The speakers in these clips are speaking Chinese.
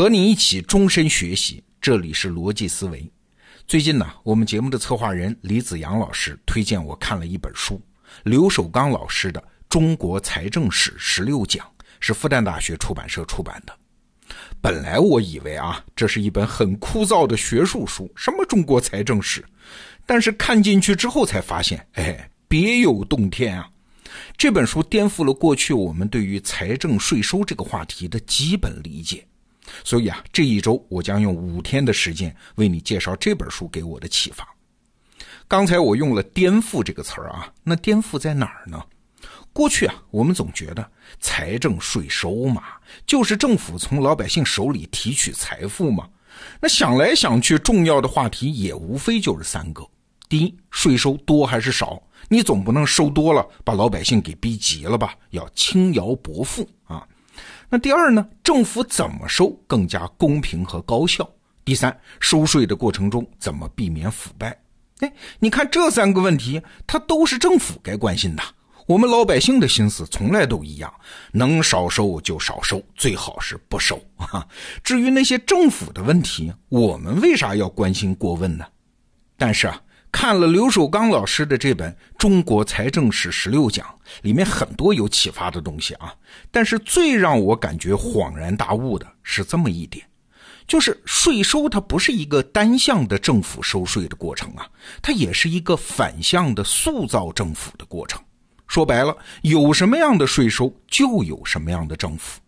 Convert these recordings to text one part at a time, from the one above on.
和你一起终身学习，这里是逻辑思维。最近呢，我们节目的策划人李子阳老师推荐我看了一本书，刘守刚老师的《中国财政史十六讲》，是复旦大学出版社出版的。本来我以为啊，这是一本很枯燥的学术书，什么中国财政史，但是看进去之后才发现，哎，别有洞天啊！这本书颠覆了过去我们对于财政税收这个话题的基本理解。所以啊，这一周我将用五天的时间为你介绍这本书给我的启发。刚才我用了“颠覆”这个词儿啊，那颠覆在哪儿呢？过去啊，我们总觉得财政税收嘛，就是政府从老百姓手里提取财富嘛。那想来想去，重要的话题也无非就是三个：第一，税收多还是少？你总不能收多了，把老百姓给逼急了吧？要轻徭薄赋。那第二呢？政府怎么收更加公平和高效？第三，收税的过程中怎么避免腐败？哎，你看这三个问题，它都是政府该关心的。我们老百姓的心思从来都一样，能少收就少收，最好是不收啊。至于那些政府的问题，我们为啥要关心过问呢？但是啊。看了刘守刚老师的这本《中国财政史十六讲》，里面很多有启发的东西啊。但是最让我感觉恍然大悟的是这么一点，就是税收它不是一个单向的政府收税的过程啊，它也是一个反向的塑造政府的过程。说白了，有什么样的税收，就有什么样的政府。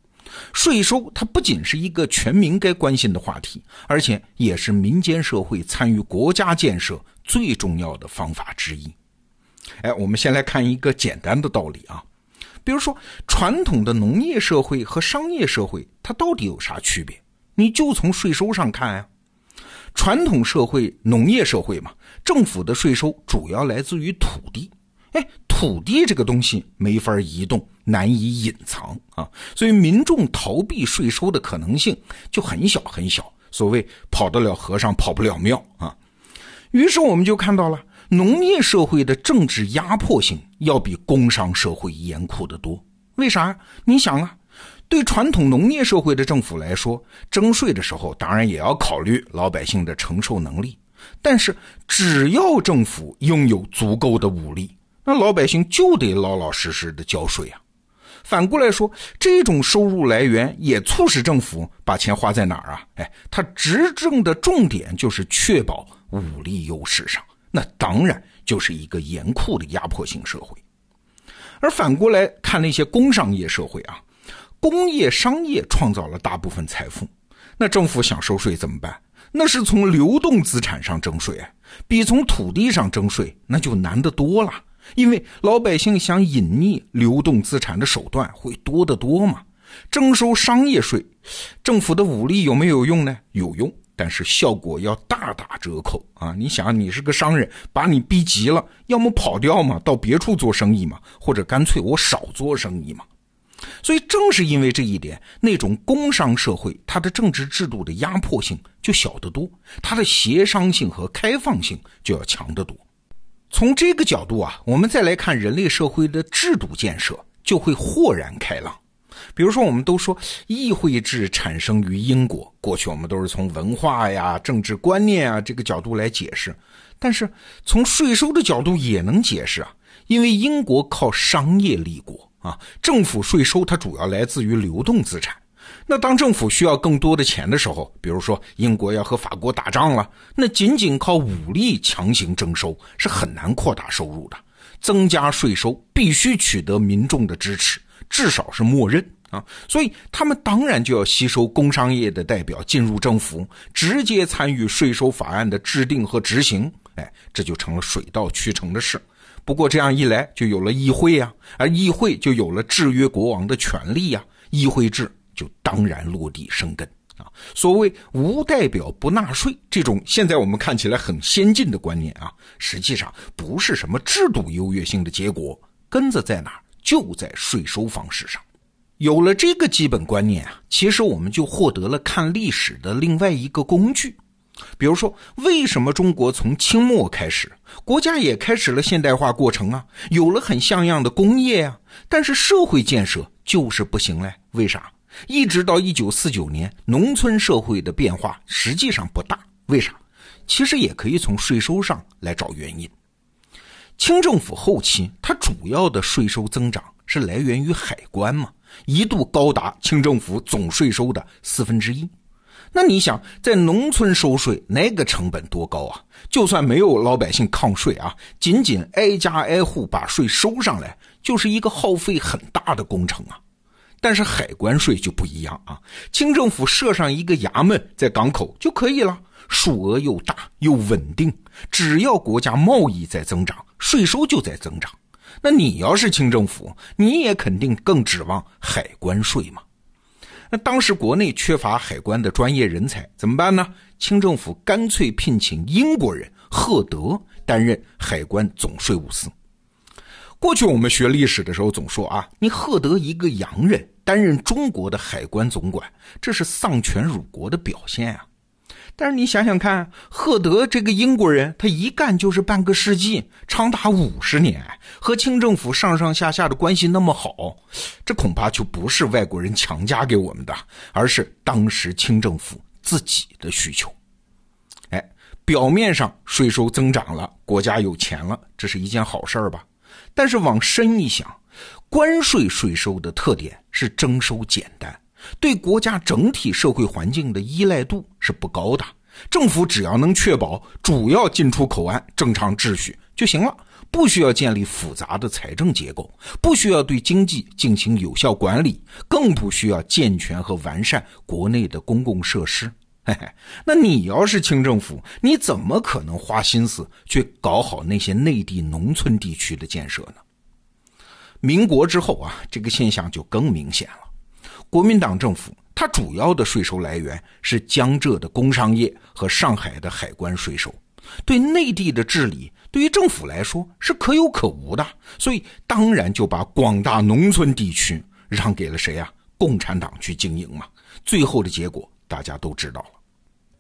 税收它不仅是一个全民该关心的话题，而且也是民间社会参与国家建设最重要的方法之一。哎，我们先来看一个简单的道理啊，比如说传统的农业社会和商业社会，它到底有啥区别？你就从税收上看呀。传统社会、农业社会嘛，政府的税收主要来自于土地。哎，土地这个东西没法移动，难以隐藏啊，所以民众逃避税收的可能性就很小很小。所谓跑得了和尚跑不了庙啊。于是我们就看到了农业社会的政治压迫性要比工商社会严酷得多。为啥？你想啊，对传统农业社会的政府来说，征税的时候当然也要考虑老百姓的承受能力，但是只要政府拥有足够的武力。那老百姓就得老老实实的交税啊。反过来说，这种收入来源也促使政府把钱花在哪儿啊？哎，他执政的重点就是确保武力优势上，那当然就是一个严酷的压迫性社会。而反过来看那些工商业社会啊，工业商业创造了大部分财富，那政府想收税怎么办？那是从流动资产上征税，比从土地上征税那就难得多了。因为老百姓想隐匿流动资产的手段会多得多嘛？征收商业税，政府的武力有没有用呢？有用，但是效果要大打折扣啊！你想，你是个商人，把你逼急了，要么跑掉嘛，到别处做生意嘛，或者干脆我少做生意嘛。所以正是因为这一点，那种工商社会，它的政治制度的压迫性就小得多，它的协商性和开放性就要强得多。从这个角度啊，我们再来看人类社会的制度建设，就会豁然开朗。比如说，我们都说议会制产生于英国，过去我们都是从文化呀、政治观念啊这个角度来解释，但是从税收的角度也能解释啊，因为英国靠商业立国啊，政府税收它主要来自于流动资产。那当政府需要更多的钱的时候，比如说英国要和法国打仗了，那仅仅靠武力强行征收是很难扩大收入的。增加税收必须取得民众的支持，至少是默认啊。所以他们当然就要吸收工商业的代表进入政府，直接参与税收法案的制定和执行。哎，这就成了水到渠成的事。不过这样一来，就有了议会呀，而议会就有了制约国王的权利呀。议会制。就当然落地生根啊！所谓无代表不纳税这种现在我们看起来很先进的观念啊，实际上不是什么制度优越性的结果，根子在哪？就在税收方式上。有了这个基本观念啊，其实我们就获得了看历史的另外一个工具。比如说，为什么中国从清末开始，国家也开始了现代化过程啊，有了很像样的工业啊，但是社会建设就是不行嘞？为啥？一直到一九四九年，农村社会的变化实际上不大。为啥？其实也可以从税收上来找原因。清政府后期，它主要的税收增长是来源于海关嘛，一度高达清政府总税收的四分之一。那你想，在农村收税，那个成本多高啊？就算没有老百姓抗税啊，仅仅挨家挨户把税收上来，就是一个耗费很大的工程啊。但是海关税就不一样啊，清政府设上一个衙门在港口就可以了，数额又大又稳定，只要国家贸易在增长，税收就在增长。那你要是清政府，你也肯定更指望海关税嘛。那当时国内缺乏海关的专业人才，怎么办呢？清政府干脆聘请英国人赫德担任海关总税务司。过去我们学历史的时候总说啊，你赫德一个洋人担任中国的海关总管，这是丧权辱国的表现啊。但是你想想看，赫德这个英国人，他一干就是半个世纪，长达五十年，和清政府上上下下的关系那么好，这恐怕就不是外国人强加给我们的，而是当时清政府自己的需求。哎，表面上税收增长了，国家有钱了，这是一件好事儿吧？但是往深一想，关税税收的特点是征收简单。对国家整体社会环境的依赖度是不高的，政府只要能确保主要进出口岸正常秩序就行了，不需要建立复杂的财政结构，不需要对经济进行有效管理，更不需要健全和完善国内的公共设施。嘿嘿，那你要是清政府，你怎么可能花心思去搞好那些内地农村地区的建设呢？民国之后啊，这个现象就更明显了。国民党政府，它主要的税收来源是江浙的工商业和上海的海关税收，对内地的治理，对于政府来说是可有可无的，所以当然就把广大农村地区让给了谁啊？共产党去经营嘛。最后的结果大家都知道了。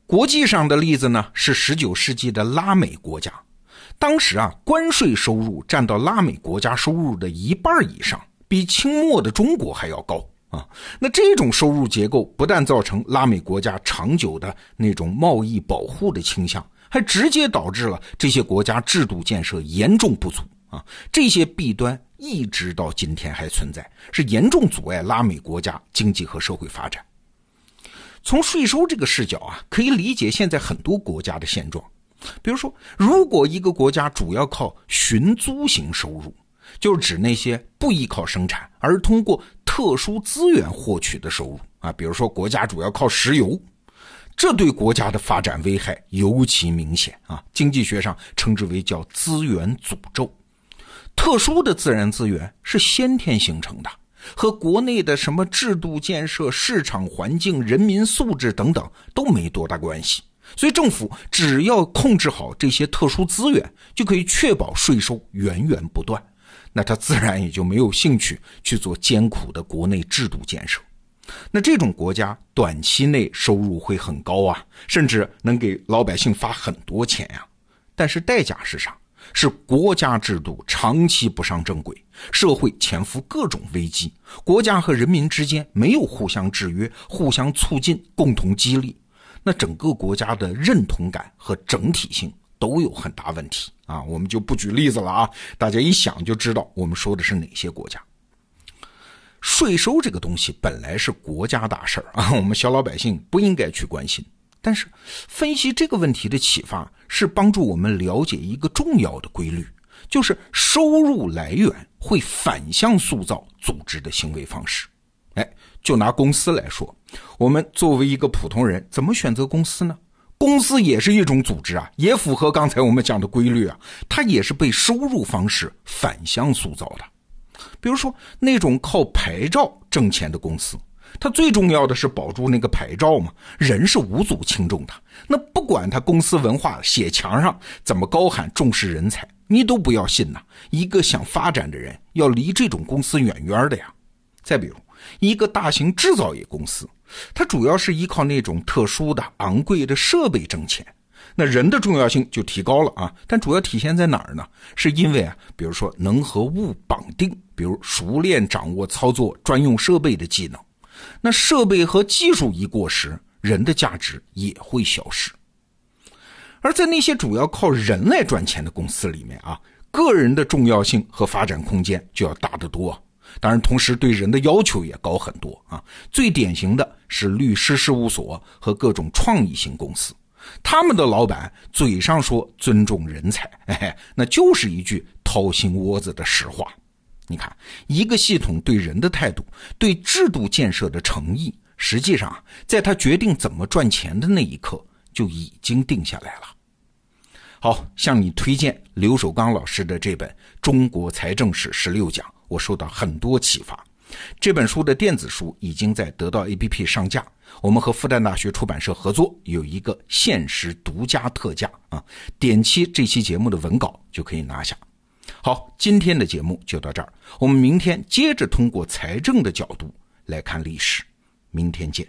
国际上的例子呢，是十九世纪的拉美国家，当时啊，关税收入占到拉美国家收入的一半以上，比清末的中国还要高。啊，那这种收入结构不但造成拉美国家长久的那种贸易保护的倾向，还直接导致了这些国家制度建设严重不足啊！这些弊端一直到今天还存在，是严重阻碍拉美国家经济和社会发展。从税收这个视角啊，可以理解现在很多国家的现状。比如说，如果一个国家主要靠寻租型收入，就是指那些不依靠生产而通过特殊资源获取的收入啊，比如说国家主要靠石油，这对国家的发展危害尤其明显啊。经济学上称之为叫资源诅咒。特殊的自然资源是先天形成的，和国内的什么制度建设、市场环境、人民素质等等都没多大关系。所以政府只要控制好这些特殊资源，就可以确保税收源源不断。那他自然也就没有兴趣去做艰苦的国内制度建设。那这种国家短期内收入会很高啊，甚至能给老百姓发很多钱呀。但是代价是啥？是国家制度长期不上正轨，社会潜伏各种危机，国家和人民之间没有互相制约、互相促进、共同激励，那整个国家的认同感和整体性。都有很大问题啊！我们就不举例子了啊，大家一想就知道我们说的是哪些国家。税收这个东西本来是国家大事儿啊，我们小老百姓不应该去关心。但是分析这个问题的启发是帮助我们了解一个重要的规律，就是收入来源会反向塑造组织的行为方式。就拿公司来说，我们作为一个普通人，怎么选择公司呢？公司也是一种组织啊，也符合刚才我们讲的规律啊，它也是被收入方式反向塑造的。比如说那种靠牌照挣钱的公司，它最重要的是保住那个牌照嘛，人是无足轻重的。那不管他公司文化写墙上怎么高喊重视人才，你都不要信呐。一个想发展的人要离这种公司远远的呀。再比如一个大型制造业公司。它主要是依靠那种特殊的、昂贵的设备挣钱，那人的重要性就提高了啊。但主要体现在哪儿呢？是因为啊，比如说能和物绑定，比如熟练掌握操作专用设备的技能。那设备和技术一过时，人的价值也会消失。而在那些主要靠人来赚钱的公司里面啊，个人的重要性和发展空间就要大得多。当然，同时对人的要求也高很多啊。最典型的是律师事务所和各种创意型公司，他们的老板嘴上说尊重人才，哎，那就是一句掏心窝子的实话。你看，一个系统对人的态度，对制度建设的诚意，实际上在他决定怎么赚钱的那一刻就已经定下来了。好，向你推荐刘守刚老师的这本《中国财政史十六讲》。我受到很多启发，这本书的电子书已经在得到 APP 上架。我们和复旦大学出版社合作，有一个限时独家特价啊！点击这期节目的文稿就可以拿下。好，今天的节目就到这儿，我们明天接着通过财政的角度来看历史，明天见。